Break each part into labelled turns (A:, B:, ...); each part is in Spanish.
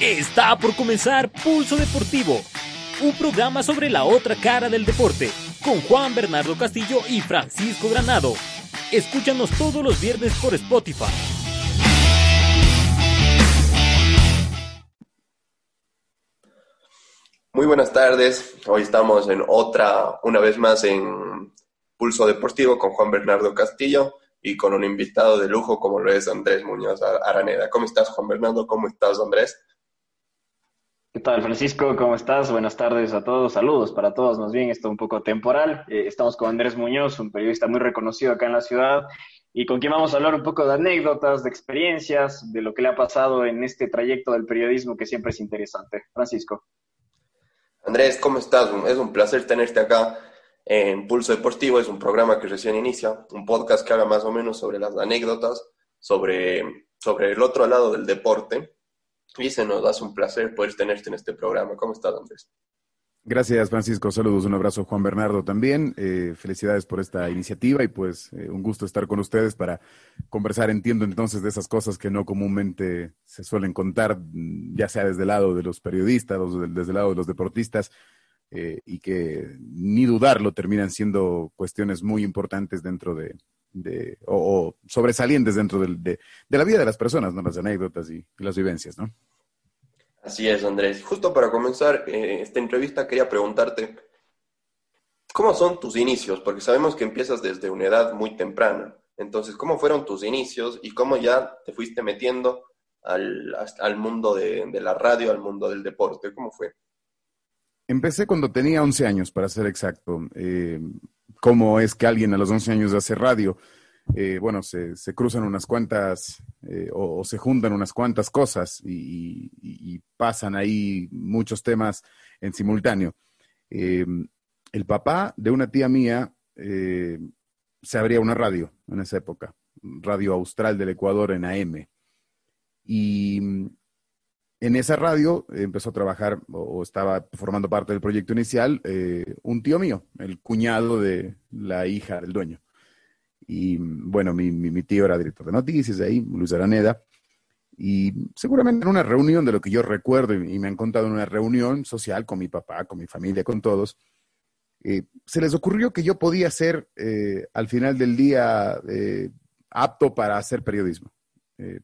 A: Está por comenzar Pulso Deportivo, un programa sobre la otra cara del deporte, con Juan Bernardo Castillo y Francisco Granado. Escúchanos todos los viernes por Spotify.
B: Muy buenas tardes. Hoy estamos en otra, una vez más en Pulso Deportivo con Juan Bernardo Castillo y con un invitado de lujo como lo es Andrés Muñoz Araneda. ¿Cómo estás, Juan Bernardo? ¿Cómo estás, Andrés?
C: ¿Qué tal, Francisco? ¿Cómo estás? Buenas tardes a todos. Saludos para todos. Más bien, esto un poco temporal. Eh, estamos con Andrés Muñoz, un periodista muy reconocido acá en la ciudad y con quien vamos a hablar un poco de anécdotas, de experiencias, de lo que le ha pasado en este trayecto del periodismo que siempre es interesante. Francisco.
B: Andrés, ¿cómo estás? Es un placer tenerte acá en Pulso Deportivo. Es un programa que recién inicia, un podcast que habla más o menos sobre las anécdotas, sobre, sobre el otro lado del deporte. Y se nos hace un placer poder tenerte en este programa. ¿Cómo estás, Andrés?
D: Gracias, Francisco. Saludos, un abrazo, Juan Bernardo también. Eh, felicidades por esta iniciativa y pues eh, un gusto estar con ustedes para conversar, entiendo entonces, de esas cosas que no comúnmente se suelen contar, ya sea desde el lado de los periodistas, o desde el lado de los deportistas, eh, y que ni dudarlo terminan siendo cuestiones muy importantes dentro de, o, sobresalientes dentro de, la vida de las personas, ¿no? Las anécdotas y las vivencias, ¿no?
B: Así es, Andrés. Justo para comenzar eh, esta entrevista quería preguntarte, ¿cómo son tus inicios? Porque sabemos que empiezas desde una edad muy temprana. Entonces, ¿cómo fueron tus inicios y cómo ya te fuiste metiendo al, al mundo de, la radio, al mundo del deporte? ¿Cómo fue?
D: Empecé cuando tenía 11 años, para ser exacto. Eh, ¿Cómo es que alguien a los 11 años hace radio? Eh, bueno, se, cruzan unas cuantas eh, o, se juntan unas cuantas cosas y, pasan ahí muchos temas en simultáneo. Eh, el papá de una tía mía se abría una radio en esa época, Radio Austral del Ecuador en AM. Y en esa radio empezó a trabajar o estaba formando parte del proyecto inicial un tío mío, el cuñado de la hija del dueño. Y bueno, mi, mi, tío era director de noticias ahí, Luis Araneda. Y seguramente en una reunión de lo que yo recuerdo, y me han contado en una reunión social con mi papá, con mi familia, con todos, eh, se les ocurrió que yo podía ser eh, al final del día eh, apto para hacer periodismo,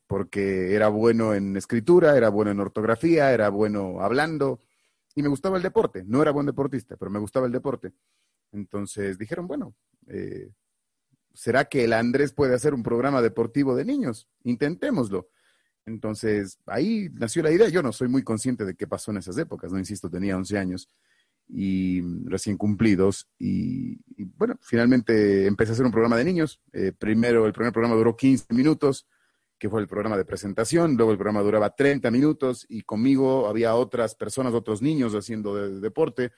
D: porque era bueno en escritura, era bueno en ortografía, era bueno hablando y me gustaba el deporte. No era buen deportista, pero me gustaba el deporte. Entonces dijeron, bueno, ¿será que el Andrés puede hacer un programa deportivo de niños? Intentémoslo. Entonces, ahí nació la idea. Yo no soy muy consciente de qué pasó en esas épocas, no insisto, tenía 11 años y recién cumplidos. Y, bueno, finalmente empecé a hacer un programa de niños. Eh, primero, el primer programa duró 15 minutos, que fue el programa de presentación. Luego el programa duraba 30 minutos y conmigo había otras personas, otros niños haciendo deporte.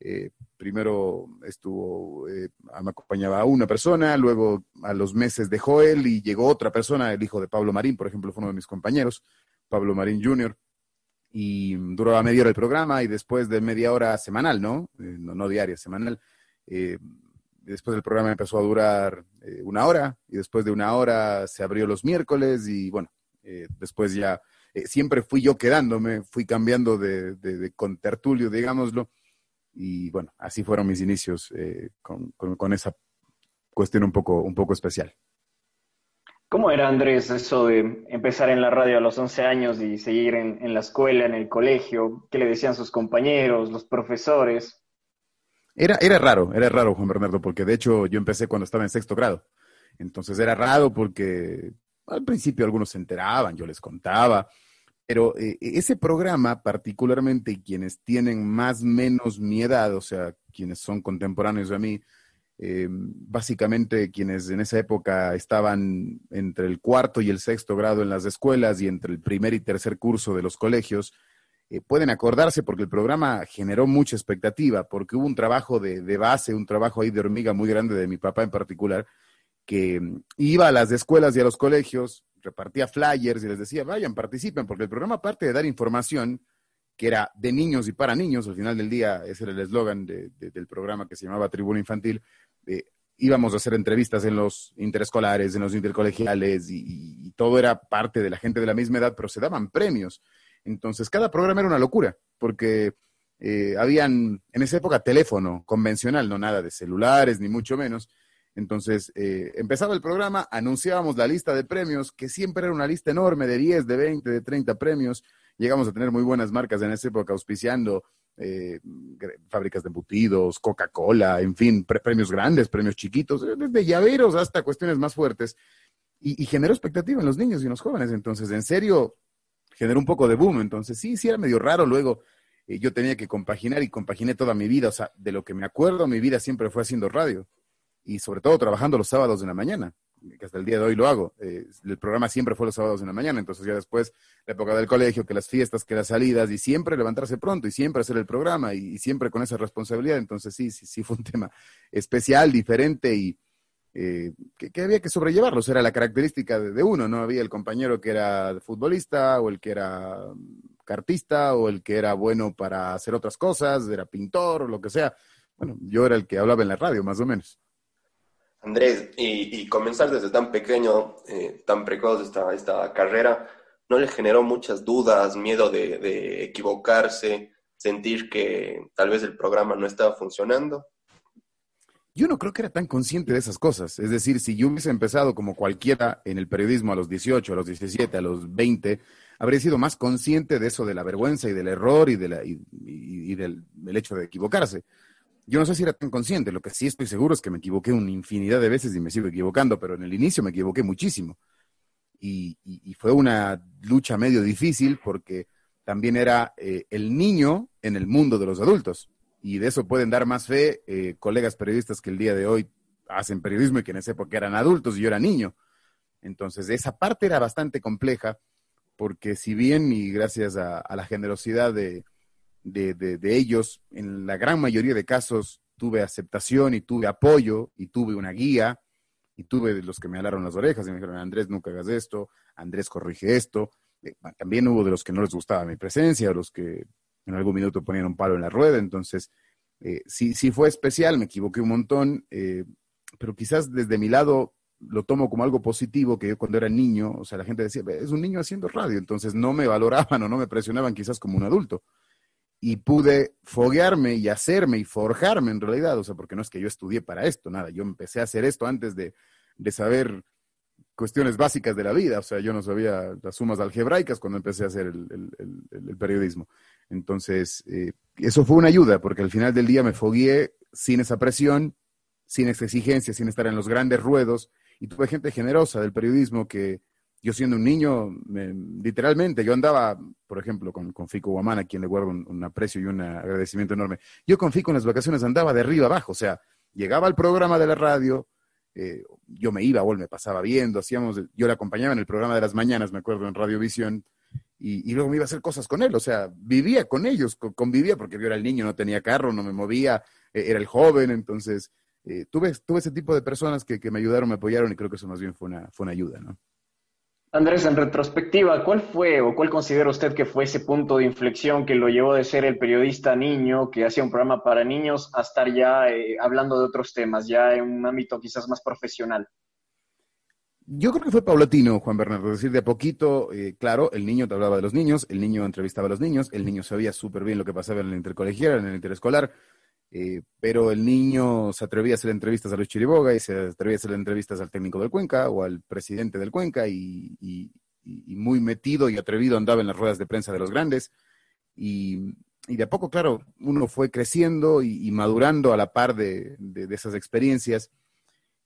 D: Eh, primero estuvo, eh, me acompañaba una persona, luego a los meses dejó él y llegó otra persona, el hijo de Pablo Marín, por ejemplo, fue uno de mis compañeros, Pablo Marín Jr., y duraba media hora el programa y después de media hora semanal, ¿no? Eh, no, diaria, semanal. Después del programa empezó a durar una hora y después de una hora se abrió los miércoles y bueno, después ya siempre fui yo quedándome, fui cambiando de, de, de contertulio, digámoslo, y bueno, así fueron mis inicios eh, con, esa cuestión un poco, un poco especial.
C: ¿Cómo era, Andrés, eso de empezar en la radio a los 11 años y seguir en, la escuela, en el colegio? ¿Qué le decían sus compañeros, los profesores?
D: Era, era raro, era raro, Juan Bernardo, porque de hecho yo empecé cuando estaba en sexto grado. Entonces era raro porque al principio algunos se enteraban, yo les contaba, pero eh, ese programa, particularmente quienes tienen más menos mi edad, o sea, quienes son contemporáneos a mí, eh, básicamente quienes en esa época estaban entre el cuarto y el sexto grado en las escuelas y entre el primer y tercer curso de los colegios, eh, pueden acordarse porque el programa generó mucha expectativa, porque hubo un trabajo de, de, base, un trabajo ahí de hormiga muy grande de mi papá en particular, que mm, iba a las escuelas y a los colegios, repartía flyers y les decía, vayan, participen, porque el programa, aparte de dar información, que era de niños y para niños, al final del día, ese era el eslogan del programa que se llamaba Tribuna Infantil, eh, íbamos a hacer entrevistas en los interescolares, en los intercolegiales, y, todo era parte de la gente de la misma edad, pero se daban premios. Entonces, cada programa era una locura, porque eh, habían en esa época teléfono convencional, no nada de celulares, ni mucho menos. Entonces, eh, empezaba el programa, anunciábamos la lista de premios, que siempre era una lista enorme de 10, de 20, de 30 premios. Llegamos a tener muy buenas marcas en esa época auspiciando eh, fábricas de embutidos, Coca-Cola, en fin, premios grandes, premios chiquitos, desde llaveros hasta cuestiones más fuertes. Y, y, generó expectativa en los niños y en los jóvenes. Entonces, en serio, generó un poco de boom. Entonces, sí, sí era medio raro. Luego eh, yo tenía que compaginar y compaginé toda mi vida, o sea, de lo que me acuerdo, mi vida siempre fue haciendo radio. Y sobre todo trabajando los sábados de la mañana, que hasta el día de hoy lo hago. Eh, el programa siempre fue los sábados de la mañana, entonces ya después, la época del colegio, que las fiestas, que las salidas, y siempre levantarse pronto y siempre hacer el programa y, siempre con esa responsabilidad, entonces sí, sí, sí fue un tema especial, diferente y eh, que, había que sobrellevarlo, era la característica de, uno, ¿no? Había el compañero que era futbolista o el que era cartista o el que era bueno para hacer otras cosas, era pintor o lo que sea. Bueno, yo era el que hablaba en la radio, más o menos.
B: Andrés, y, comenzar desde tan pequeño, eh, tan precoz esta, carrera, ¿no le generó muchas dudas, miedo de equivocarse, sentir que tal vez el programa no estaba funcionando?
D: Yo no creo que era tan consciente de esas cosas. Es decir, si yo hubiese empezado como cualquiera en el periodismo a los 18, a los 17, a los 20, habría sido más consciente de eso, de la vergüenza y del error y, de la, y, del, hecho de equivocarse. Yo no sé si era tan consciente, lo que sí estoy seguro es que me equivoqué una infinidad de veces y me sigo equivocando, pero en el inicio me equivoqué muchísimo. Y, fue una lucha medio difícil porque también era eh, el niño en el mundo de los adultos. Y de eso pueden dar más fe eh, colegas periodistas que el día de hoy hacen periodismo y que en esa época eran adultos y yo era niño. Entonces, esa parte era bastante compleja porque si bien y gracias a, la generosidad de, ellos, en la gran mayoría de casos tuve aceptación y tuve apoyo y tuve una guía y tuve los que me alaron las orejas y me dijeron, Andrés, nunca hagas esto, Andrés, corrige esto. Eh, también hubo de los que no les gustaba mi presencia, los que en algún minuto ponían un palo en la rueda, entonces eh, sí, sí fue especial, me equivoqué un montón, eh, pero quizás desde mi lado lo tomo como algo positivo, que yo cuando era niño, o sea, la gente decía, es un niño haciendo radio, entonces no me valoraban o no me presionaban quizás como un adulto. Y pude foguearme y hacerme y forjarme en realidad, o sea, porque no es que yo estudié para esto, nada, yo empecé a hacer esto antes de, saber cuestiones básicas de la vida, o sea, yo no sabía las sumas algebraicas cuando empecé a hacer el, periodismo. Entonces, eh, eso fue una ayuda, porque al final del día me fogueé sin esa presión, sin esa exigencia, sin estar en los grandes ruedos, y tuve gente generosa del periodismo que yo siendo un niño, literalmente, yo andaba, por ejemplo, con, con Fico Guamán, a quien le guardo un, aprecio y un agradecimiento enorme. Yo con Fico en las vacaciones andaba de arriba abajo, o sea, llegaba al programa de la radio, eh, yo me iba o me pasaba viendo, hacíamos, yo le acompañaba en el programa de las mañanas, me acuerdo, en Radiovisión, y, luego me iba a hacer cosas con él, o sea, vivía con ellos, convivía, porque yo era el niño, no tenía carro, no me movía, eh, era el joven, entonces eh, tuve, tuve ese tipo de personas que, me ayudaron, me apoyaron y creo que eso más bien fue una, fue una ayuda, ¿no?
C: Andrés, en retrospectiva, ¿cuál fue o cuál considera usted que fue ese punto de inflexión que lo llevó de ser el periodista niño que hacía un programa para niños a estar ya eh, hablando de otros temas, ya en un ámbito quizás más profesional?
D: Yo creo que fue paulatino, Juan Bernardo. Es decir, de a poquito, eh, claro, el niño te hablaba de los niños, el niño entrevistaba a los niños, el niño sabía súper bien lo que pasaba en el intercolegial, en el interescolar, eh, pero el niño se atrevía a hacer entrevistas a Luis Chiriboga y se atrevía a hacer entrevistas al técnico del Cuenca o al presidente del Cuenca y, muy metido y atrevido andaba en las ruedas de prensa de los grandes. Y, de a poco, claro, uno fue creciendo y, madurando a la par de, esas experiencias.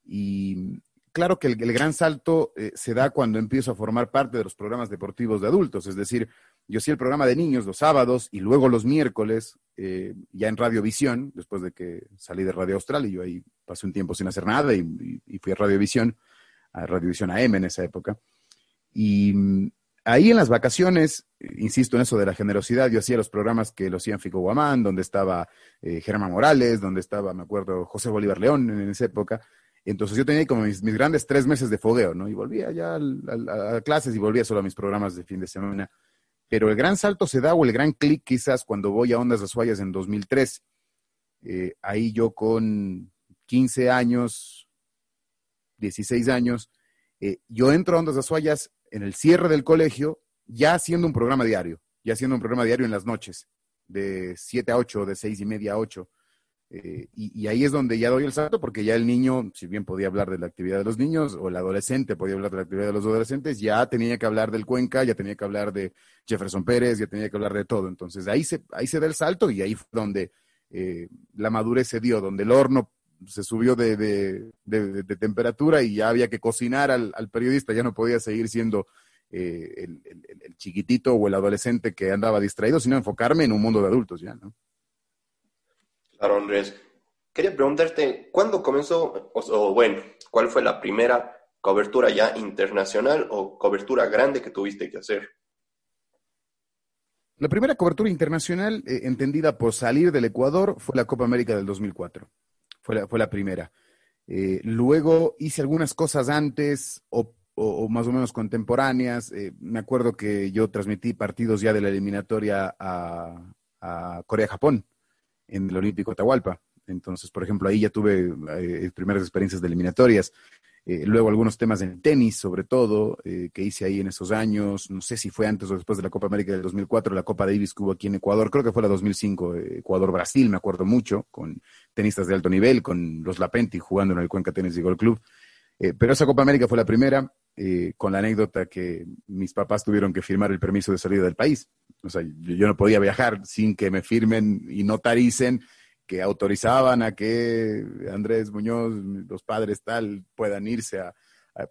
D: Y claro que el, gran salto eh, se da cuando empiezo a formar parte de los programas deportivos de adultos, es decir, yo hacía el programa de niños los sábados y luego los miércoles, eh, ya en Radiovisión, después de que salí de Radio Austral y yo ahí pasé un tiempo sin hacer nada y, fui a Radiovisión, a Radiovisión AM en esa época. Y mm, ahí en las vacaciones, insisto en eso de la generosidad, yo hacía los programas que lo hacían Fico Guamán, donde estaba eh, Germán Morales, donde estaba, me acuerdo, José Bolívar León en esa época. Entonces yo tenía como mis, grandes tres meses de fogueo, ¿no? Y volvía ya a, clases y volvía solo a mis programas de fin de semana pero el gran salto se da o el gran clic quizás cuando voy a Ondas Azuayas en 2003. Eh, ahí yo con 15 años, 16 años, eh, yo entro a Ondas Azuayas en el cierre del colegio ya haciendo un programa diario. y haciendo un programa diario en las noches, de 7 a 8, de 6 y media a 8. Eh, y, ahí es donde ya doy el salto, porque ya el niño, si bien podía hablar de la actividad de los niños, o el adolescente podía hablar de la actividad de los adolescentes, ya tenía que hablar del Cuenca, ya tenía que hablar de Jefferson Pérez, ya tenía que hablar de todo. Entonces ahí se, ahí se da el salto y ahí fue donde eh, la madurez se dio, donde el horno se subió de, de, temperatura y ya había que cocinar al, periodista, ya no podía seguir siendo eh, el, chiquitito o el adolescente que andaba distraído, sino enfocarme en un mundo de adultos ya, ¿no?
B: Claro, Andrés. Quería preguntarte, ¿cuándo comenzó, o, bueno, cuál fue la primera cobertura ya internacional o cobertura grande que tuviste que hacer?
D: La primera cobertura internacional eh, entendida por salir del Ecuador fue la Copa América del 2004 fue la, fue la primera. Eh, luego hice algunas cosas antes o, más o menos contemporáneas. Eh, me acuerdo que yo transmití partidos ya de la eliminatoria a, a Corea-Japón en el Olímpico Atahualpa. Entonces, por ejemplo, ahí ya tuve eh, primeras experiencias de eliminatorias. Eh, luego algunos temas en tenis, sobre todo, eh, que hice ahí en esos años. No sé si fue antes o después de la Copa América del 2004, la Copa Davis que hubo aquí en Ecuador. Creo que fue la 2005, eh, Ecuador-Brasil, me acuerdo mucho, con tenistas de alto nivel, con los Lapenti jugando en el Cuenca Tenis y Golf Club. pero esa Copa América fue la primera, con la anécdota que mis papás tuvieron que firmar el permiso de salida del país. O sea, yo no podía viajar sin que me firmen y notaricen que autorizaban a que Andrés Muñoz, los padres tal, puedan irse a,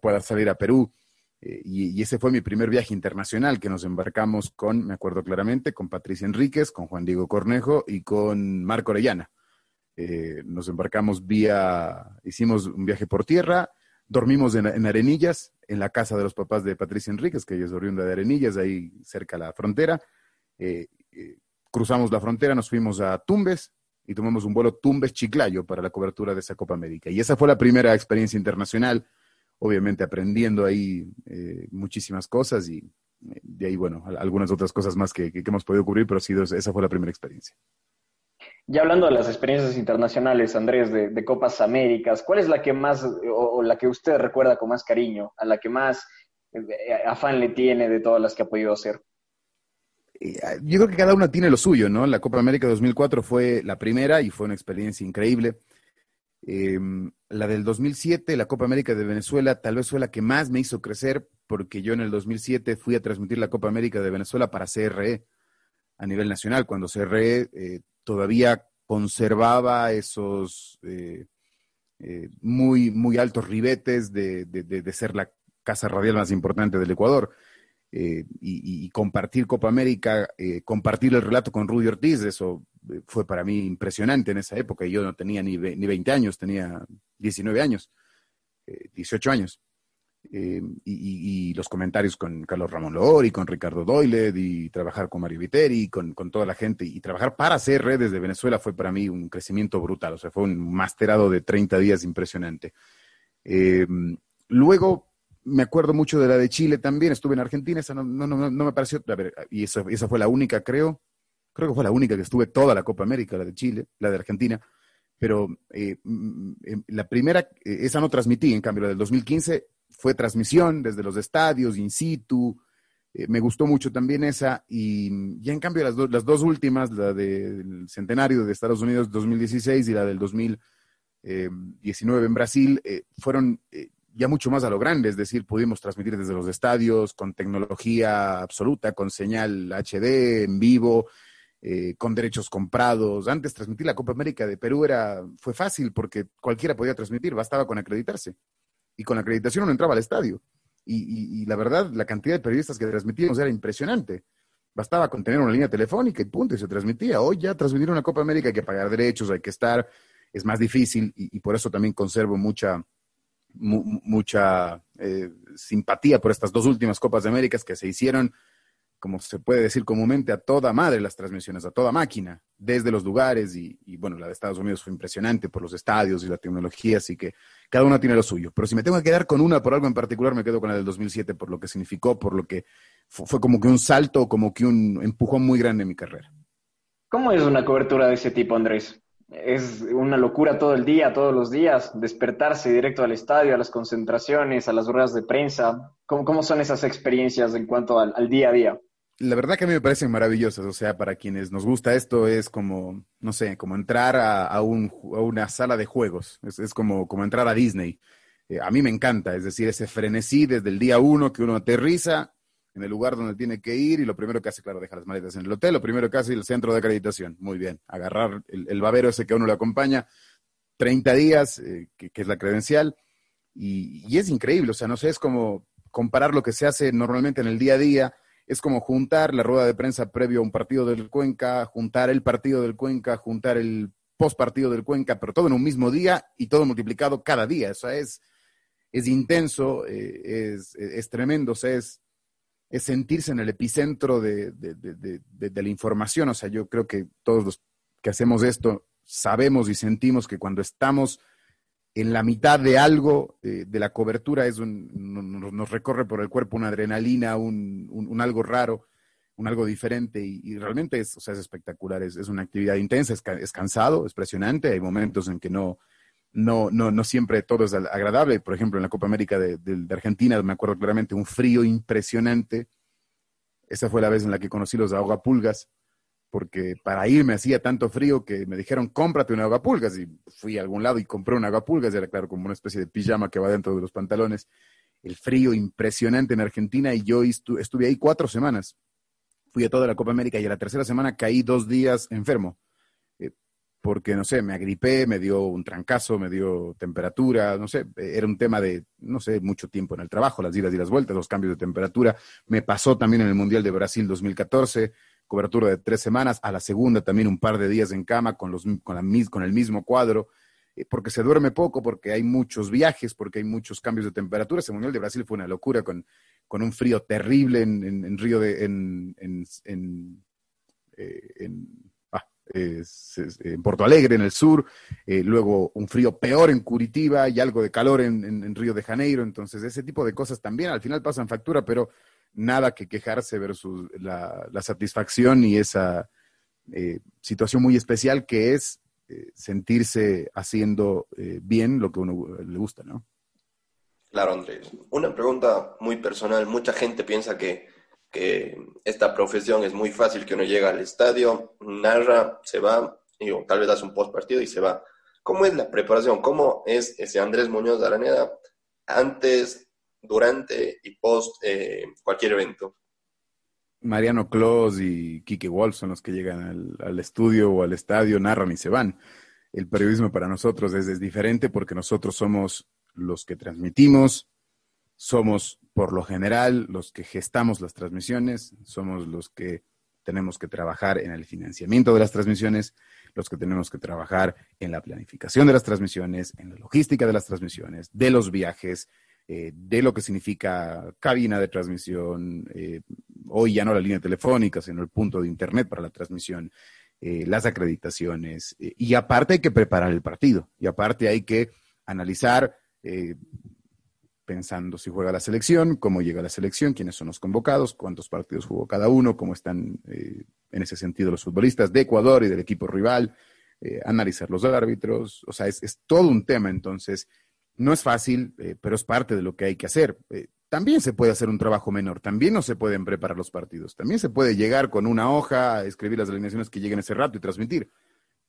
D: puedan salir a Perú. Eh, y, ese fue mi primer viaje internacional que nos embarcamos con, me acuerdo claramente, con Patricia Enríquez, con Juan Diego Cornejo y con Marco Orellana. Eh, nos embarcamos vía, hicimos un viaje por tierra, dormimos en, Arenillas, en la casa de los papás de Patricia Enríquez, que ella es oriunda de Arenillas, ahí cerca de la frontera. Eh, cruzamos la frontera, nos fuimos a Tumbes, y tomamos un vuelo Tumbes-Chiclayo para la cobertura de esa Copa América. Y esa fue la primera experiencia internacional, obviamente aprendiendo ahí eh, muchísimas cosas y eh, de ahí, bueno, algunas otras cosas más que, hemos podido cubrir, pero sí, esa fue la primera experiencia.
C: Ya hablando de las experiencias internacionales, Andrés, de, Copas Américas, ¿cuál es la que más, o, la que usted recuerda con más cariño, a la que más eh, afán le tiene de todas las que ha podido hacer?
D: Ah, yo creo que cada una tiene lo suyo, ¿no? La Copa América 2004 fue la primera y fue una experiencia increíble. Em, la del 2007, la Copa América de Venezuela, tal vez fue la que más me hizo crecer porque yo en el 2007 fui a transmitir la Copa América de Venezuela para CRE a nivel nacional, cuando CRE eh, todavía conservaba esos eh, eh, muy, muy altos ribetes de, de ser la casa radial más importante del Ecuador. Eh, y, compartir Copa América, compartir el relato con Rudy Ortiz, eso fue para mí impresionante en esa época. Yo no tenía ni, ni 20 años, tenía 19 años, 18 años. Y, los comentarios con Carlos Ramón Loor y con Ricardo Doyle y trabajar con Mario Viteri, con, con toda la gente y trabajar para hacer redes de Venezuela fue para mí un crecimiento brutal. O sea, fue un masterado de 30 días impresionante. luego me acuerdo mucho de la de Chile también, estuve en Argentina, esa no, no, no, no me pareció, a ver, y esa, esa fue la única, creo, creo que fue la única que estuve toda la Copa América, la de Chile, la de Argentina, pero eh, mm, em, la primera, eh, esa no transmití, en cambio la del 2015 fue transmisión desde los estadios, in situ, eh, me gustó mucho también esa, y ya en cambio las, las dos últimas, la del centenario de Estados Unidos 2016 y la del 2019 en Brasil, fueron ya mucho más a lo grande, es decir, pudimos transmitir desde los estadios con tecnología absoluta, con señal HD en vivo, eh, con derechos comprados. Antes transmitir la Copa América de Perú era, fue fácil porque cualquiera podía transmitir, bastaba con acreditarse. Y con acreditación uno entraba al estadio. Y, la verdad, la cantidad de periodistas que transmitíamos era impresionante. Bastaba con tener una línea telefónica y punto, y se transmitía. Hoy ya transmitir una Copa América hay que pagar derechos, hay que estar, es más difícil y por eso también conservo mucha, mucha eh, simpatía por estas dos últimas Copas de Américas que se hicieron, como se puede decir comúnmente, a toda madre las transmisiones, a toda máquina, desde los lugares y, bueno, la de Estados Unidos fue impresionante por los estadios y la tecnología, así que cada una tiene lo suyo. Pero si me tengo que quedar con una por algo en particular, me quedo con la del 2007 por lo que significó, por lo que fue como que un salto, como que un empujón muy grande en mi carrera.
C: ¿Cómo es una cobertura de ese tipo, Andrés? es una locura todo el día, todos los días, despertarse directo al estadio, a las concentraciones, a las ruedas de prensa. ¿Cómo, cómo son esas experiencias en cuanto al, día a día?
D: La verdad que a mí me parecen maravillosas. O sea, para quienes nos gusta esto es como, no sé, como entrar a, una sala de juegos. Es, como, como entrar a Disney. Eh, a mí me encanta, es decir, ese frenesí desde el día uno que uno aterriza en el lugar donde tiene que ir y lo primero que hace, claro, deja las maletas en el hotel, lo primero que hace es el centro de acreditación. Muy bien, agarrar el, babero ese que a uno le acompaña, 30 días, eh, que, es la credencial, y, y, es increíble, o sea, no sé, es como comparar lo que se hace normalmente en el día a día, es como juntar la rueda de prensa previo a un partido del Cuenca, juntar el partido del Cuenca, juntar el post partido del Cuenca, pero todo en un mismo día y todo multiplicado cada día. O sea, es, es intenso, eh, es, es, tremendo, o sea, es, es sentirse en el epicentro de, la información. O sea, yo creo que todos los que hacemos esto sabemos y sentimos que cuando estamos en la mitad de algo, eh, de la cobertura, es un, nos recorre por el cuerpo una adrenalina, un, algo raro, un algo diferente y, realmente es, o sea, es espectacular, es, una actividad intensa, es, cansado, es presionante, hay momentos en que no, no, no, no siempre todo es agradable, por ejemplo, en la Copa América de Argentina, me acuerdo claramente, un frío impresionante, esa fue la vez en la que conocí los ahogapulgas, porque para ir me hacía tanto frío que me dijeron, cómprate una agapulgas. Y fui a algún lado y compré una agapulgas, era claro, como una especie de pijama que va dentro de los pantalones. El frío impresionante en Argentina y yo estuve ahí cuatro semanas. Fui a toda la Copa América y a la tercera semana caí dos días enfermo. Eh, porque, no sé, me agripé, me dio un trancazo, me dio temperatura, no sé, era un tema de, no sé, mucho tiempo en el trabajo, las idas y las vueltas, los cambios de temperatura. Me pasó también en el Mundial de Brasil 2014 cobertura de tres semanas, a la segunda también un par de días en cama con, los, con, la, con el mismo cuadro, eh, porque se duerme poco, porque hay muchos viajes, porque hay muchos cambios de temperatura. Ese Mundial de Brasil fue una locura con, con un frío terrible en, Río de... en, en, eh, ah, en Porto Alegre, en el sur, eh, luego un frío peor en Curitiba y algo de calor en, Río de Janeiro. Entonces, ese tipo de cosas también al final pasan factura, pero nada que quejarse versus la, satisfacción y esa eh, situación muy especial que es eh, sentirse haciendo eh, bien lo que uno le gusta, ¿no?
B: Claro, Andrés. Una pregunta muy personal. Mucha gente piensa que, esta profesión es muy fácil, que uno llega al estadio, narra, se va, y, tal vez hace un post partido y se va. ¿Cómo es la preparación? ¿Cómo es ese Andrés Muñoz de Araneda antes, durante y post eh, cualquier evento.
D: Mariano Clos y Kike Wolf son los que llegan al, estudio o al estadio, narran y se van. El periodismo para nosotros es, diferente porque nosotros somos los que transmitimos, somos por lo general los que gestamos las transmisiones, somos los que tenemos que trabajar en el financiamiento de las transmisiones, los que tenemos que trabajar en la planificación de las transmisiones, en la logística de las transmisiones, de los viajes, eh, de lo que significa cabina de transmisión, eh, hoy ya no la línea telefónica, sino el punto de internet para la transmisión, eh, las acreditaciones, y aparte hay que preparar el partido, y aparte hay que analizar, pensando si juega la selección, cómo llega la selección, quiénes son los convocados, cuántos partidos jugó cada uno, cómo están en ese sentido los futbolistas de Ecuador y del equipo rival, analizar los árbitros, o sea, es, es todo un tema, entonces no es fácil, eh, pero es parte de lo que hay que hacer. Eh, también se puede hacer un trabajo menor, también no se pueden preparar los partidos, también se puede llegar con una hoja, escribir las alineaciones que lleguen ese rato y transmitir.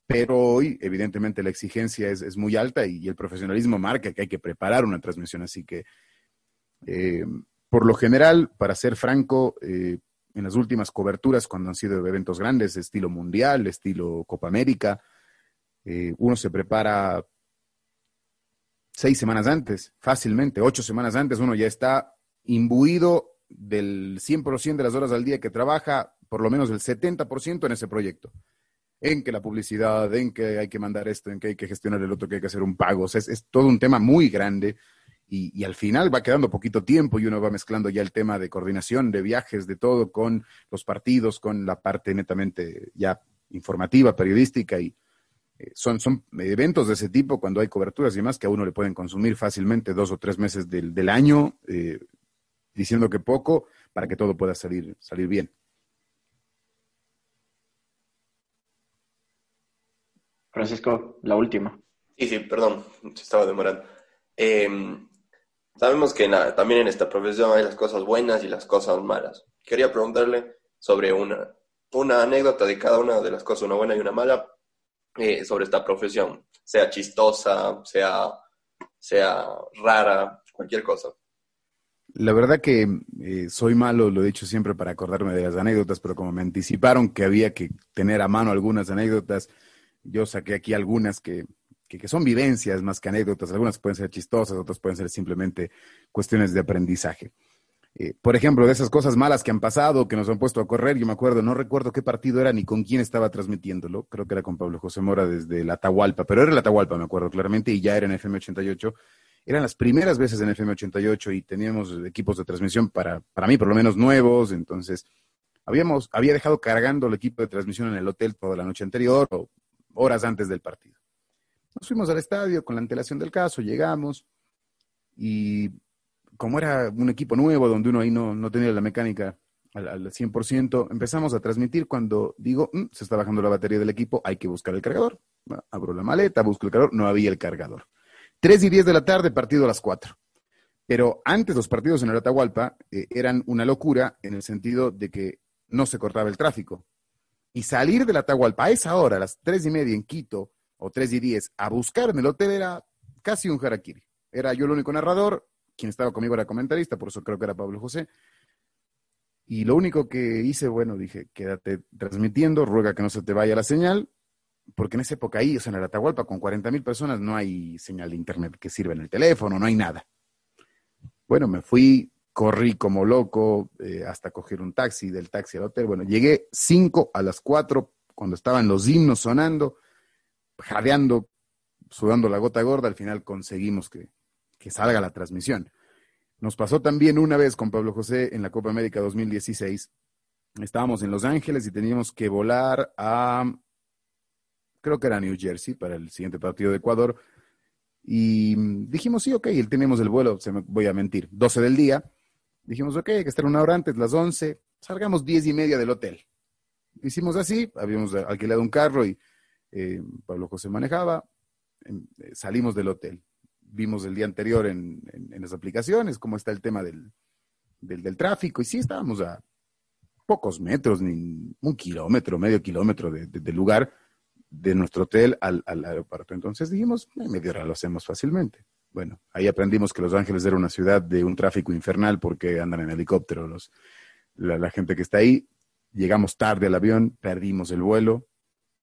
D: Pero hoy, evidentemente, la exigencia es, muy alta y, el profesionalismo marca que hay que preparar una transmisión. Así que, eh, por lo general, para ser franco, en las últimas coberturas, cuando han sido eventos grandes, estilo mundial, estilo Copa América, uno se prepara seis semanas antes, fácilmente, ocho semanas antes, uno ya está imbuido del 100% de las horas al día que trabaja, por lo menos el 70% en ese proyecto. En que la publicidad, en que hay que mandar esto, en que hay que gestionar el otro, que hay que hacer un pago. Sea, es, todo un tema muy grande y, y, al final va quedando poquito tiempo y uno va mezclando ya el tema de coordinación, de viajes, de todo, con los partidos, con la parte netamente ya informativa, periodística y, son, son eventos de ese tipo, cuando hay coberturas y demás, que a uno le pueden consumir fácilmente dos o tres meses del, del año, eh, diciendo que poco, para que todo pueda salir, salir bien.
C: Francisco, la última.
B: Sí, sí, perdón, se estaba demorando. Em, sabemos que también en esta profesión hay las cosas buenas y las cosas malas. Quería preguntarle sobre una, una anécdota de cada una de las cosas, una buena y una mala, eh, sobre esta profesión, sea chistosa, sea, sea rara, cualquier cosa.
D: La verdad que eh, soy malo, lo he dicho siempre para acordarme de las anécdotas, pero como me anticiparon que había que tener a mano algunas anécdotas, yo saqué aquí algunas que, que, son vivencias más que anécdotas. Algunas pueden ser chistosas, otras pueden ser simplemente cuestiones de aprendizaje. Eh, por ejemplo, de esas cosas malas que han pasado, que nos han puesto a correr, yo me acuerdo, no recuerdo qué partido era ni con quién estaba transmitiéndolo, creo que era con Pablo José Mora desde la Atahualpa, pero era la Atahualpa, me acuerdo claramente, y ya era en FM 88. Eran las primeras veces en FM 88 y teníamos equipos de transmisión para, para mí por lo menos nuevos, entonces habíamos, había dejado cargando el equipo de transmisión en el hotel toda la noche anterior o horas antes del partido. Nos fuimos al estadio con la antelación del caso, llegamos y como era un equipo nuevo donde uno ahí no, tenía la mecánica al, al 100%, empezamos a transmitir cuando digo, mm, se está bajando la batería del equipo, hay que buscar el cargador. Abro la maleta, busco el cargador, no había el cargador. 3 y 10 de la tarde, partido a las 4. Pero antes los partidos en el Atahualpa eh, eran una locura en el sentido de que no se cortaba el tráfico. Y salir del Atahualpa a esa hora, a las 3 y media en Quito, o 3 y 10, a buscar en el hotel era casi un harakiri. Era yo el único narrador, quien estaba conmigo era comentarista, por eso creo que era Pablo José. Y lo único que hice, bueno, dije, quédate transmitiendo, ruega que no se te vaya la señal, porque en esa época ahí, o sea, en el Atahualpa, con 40 mil personas, no hay señal de internet que sirva en el teléfono, no hay nada. Bueno, me fui, corrí como loco eh, hasta coger un taxi, del taxi al hotel. Bueno, llegué 5 a las 4, cuando estaban los himnos sonando, jadeando, sudando la gota gorda, al final conseguimos que, que salga la transmisión. Nos pasó también una vez con Pablo José en la Copa América 2016. Estábamos en Los Ángeles y teníamos que volar a, creo que era New Jersey, para el siguiente partido de Ecuador. Y dijimos, sí, ok, tenemos el vuelo, se me, voy a mentir, 12 del día. Dijimos, ok, hay que estar una hora antes, las 11, salgamos 10 y media del hotel. Hicimos así, habíamos alquilado un carro y eh, Pablo José manejaba, em, eh, salimos del hotel vimos el día anterior en, las aplicaciones, cómo está el tema del, del, tráfico, y sí estábamos a pocos metros, ni un kilómetro, medio kilómetro de, del lugar de nuestro hotel al, aeropuerto. Entonces dijimos, en media hora lo hacemos fácilmente. Bueno, ahí aprendimos que Los Ángeles era una ciudad de un tráfico infernal porque andan en helicóptero los, la gente que está ahí. Llegamos tarde al avión, perdimos el vuelo,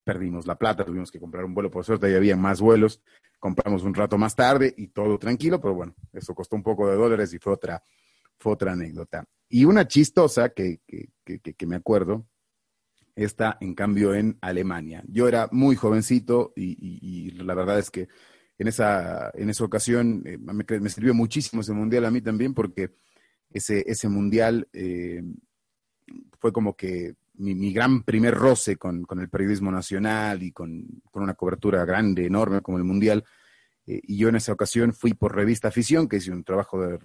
D: perdimos la plata, tuvimos que comprar un vuelo, por suerte ahí había más vuelos, compramos un rato más tarde y todo tranquilo, pero bueno, eso costó un poco de dólares y fue otra, fue otra anécdota. Y una chistosa que, que, que, me acuerdo, está en cambio en Alemania. Yo era muy jovencito y, la verdad es que en esa, en esa ocasión eh, me, sirvió muchísimo ese mundial a mí también porque ese, ese mundial eh, fue como que mi, gran primer roce con, el periodismo nacional y con, una cobertura grande, enorme como el Mundial. Eh, y yo en esa ocasión fui por Revista Afición, que hice un trabajo de,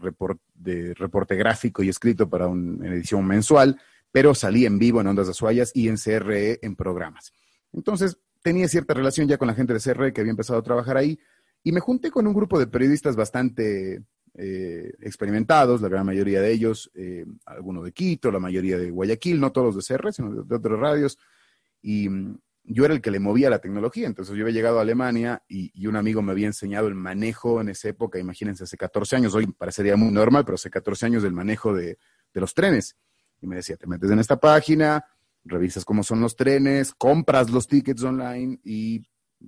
D: de reporte gráfico y escrito para una edición mensual, pero salí en vivo en Ondas Azuayas y en CRE en programas. Entonces tenía cierta relación ya con la gente de CRE que había empezado a trabajar ahí y me junté con un grupo de periodistas bastante eh, experimentados, la gran mayoría de ellos, eh, algunos de Quito, la mayoría de Guayaquil, no todos de CR, sino de, otras radios, y mm, yo era el que le movía la tecnología, entonces yo había llegado a Alemania y, un amigo me había enseñado el manejo en esa época, imagínense, hace 14 años, hoy parecería muy normal, pero hace 14 años del manejo de, de los trenes. Y me decía, te metes en esta página, revisas cómo son los trenes, compras los tickets online y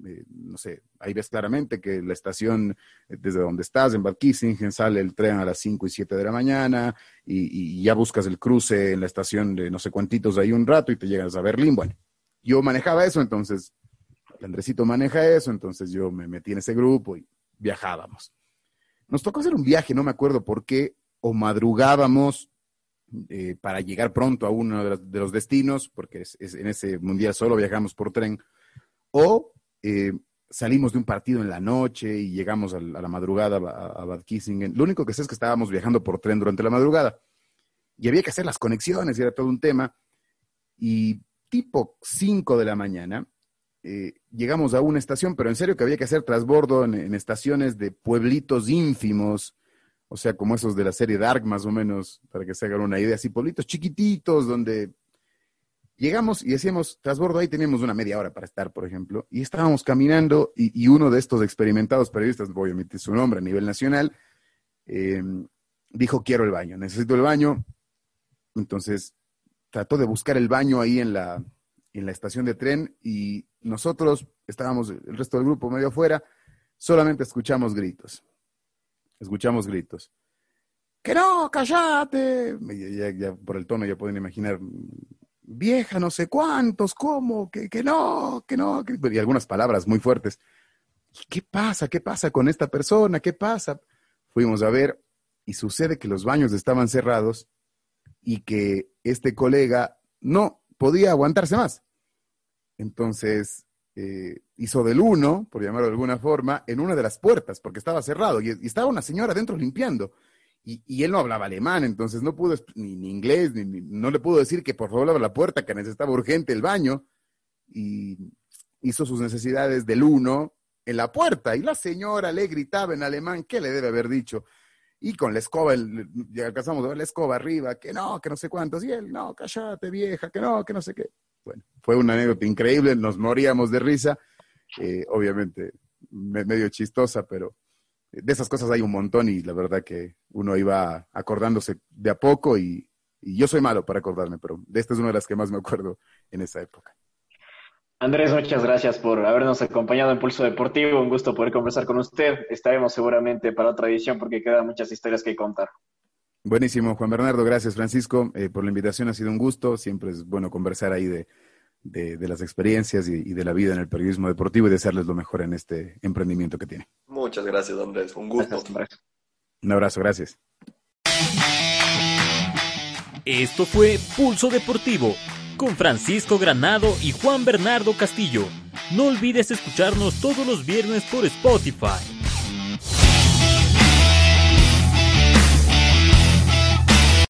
D: eh, no sé, ahí ves claramente que la estación, eh, desde donde estás, en Kissingen, sale el tren a las 5 y 7 de la mañana y, ya buscas el cruce en la estación de no sé cuántitos ahí un rato y te llegas a Berlín. Bueno, yo manejaba eso, entonces Andresito maneja eso, entonces yo me metí en ese grupo y viajábamos. Nos tocó hacer un viaje, no me acuerdo por qué, o madrugábamos eh, para llegar pronto a uno de los, destinos, porque en ese mundial solo viajamos por tren, o eh, salimos de un partido en la noche y llegamos a, la madrugada a, Bad Kissingen. Lo único que sé es que estábamos viajando por tren durante la madrugada y había que hacer las conexiones y era todo un tema. Y tipo 5 de la mañana eh, llegamos a una estación, pero en serio que había que hacer trasbordo en, estaciones de pueblitos ínfimos, o sea, como esos de la serie Dark más o menos, para que se hagan una idea, así pueblitos chiquititos donde Llegamos y decíamos, trasbordo, ahí teníamos una media hora para estar, por ejemplo, y estábamos caminando y, uno de estos experimentados periodistas, voy a omitir su nombre a nivel nacional, eh, dijo, quiero el baño, necesito el baño. Entonces trató de buscar el baño ahí en la, en la estación de tren y nosotros estábamos, el resto del grupo medio afuera, solamente escuchamos gritos. Escuchamos gritos. Que no, callate. Ya, por el tono ya pueden imaginar, vieja, no sé cuántos, cómo, que, que no, que no, y algunas palabras muy fuertes. ¿Qué pasa? ¿Qué pasa con esta persona? ¿Qué pasa? Fuimos a ver y sucede que los baños estaban cerrados y que este colega no podía aguantarse más. Entonces eh, hizo del uno, por llamarlo de alguna forma, en una de las puertas, porque estaba cerrado y, estaba una señora adentro limpiando. Y, él no hablaba alemán, entonces no pudo, ni, inglés, ni, no le pudo decir que por favor abra la puerta, que necesitaba urgente el baño. Y hizo sus necesidades del uno en la puerta. Y la señora le gritaba en alemán, ¿qué le debe haber dicho? y con la escoba, ya alcanzamos a ver la escoba arriba, que no, que no sé cuántos, y él, no, cállate vieja, que no, que no sé qué. Bueno, fue una anécdota increíble, nos moríamos de risa, eh, obviamente medio chistosa, pero de esas cosas hay un montón y la verdad que uno iba acordándose de a poco y, y yo soy malo para acordarme, pero de esta es una de las que más me acuerdo en esa época.
C: Andrés, muchas gracias por habernos acompañado en Pulso Deportivo. Un gusto poder conversar con usted. Estaremos seguramente para otra edición porque quedan muchas historias que contar.
D: Buenísimo, Juan Bernardo. Gracias, Francisco, eh, por la invitación. Ha sido un gusto. Siempre es bueno conversar ahí de, las experiencias y, de la vida en el periodismo deportivo y desearles lo mejor en este emprendimiento que tiene.
B: Muchas gracias, Andrés. Un gusto.
D: un abrazo, gracias.
A: Esto fue Pulso Deportivo con Francisco Granado y Juan Bernardo Castillo. No olvides escucharnos todos los viernes por Spotify.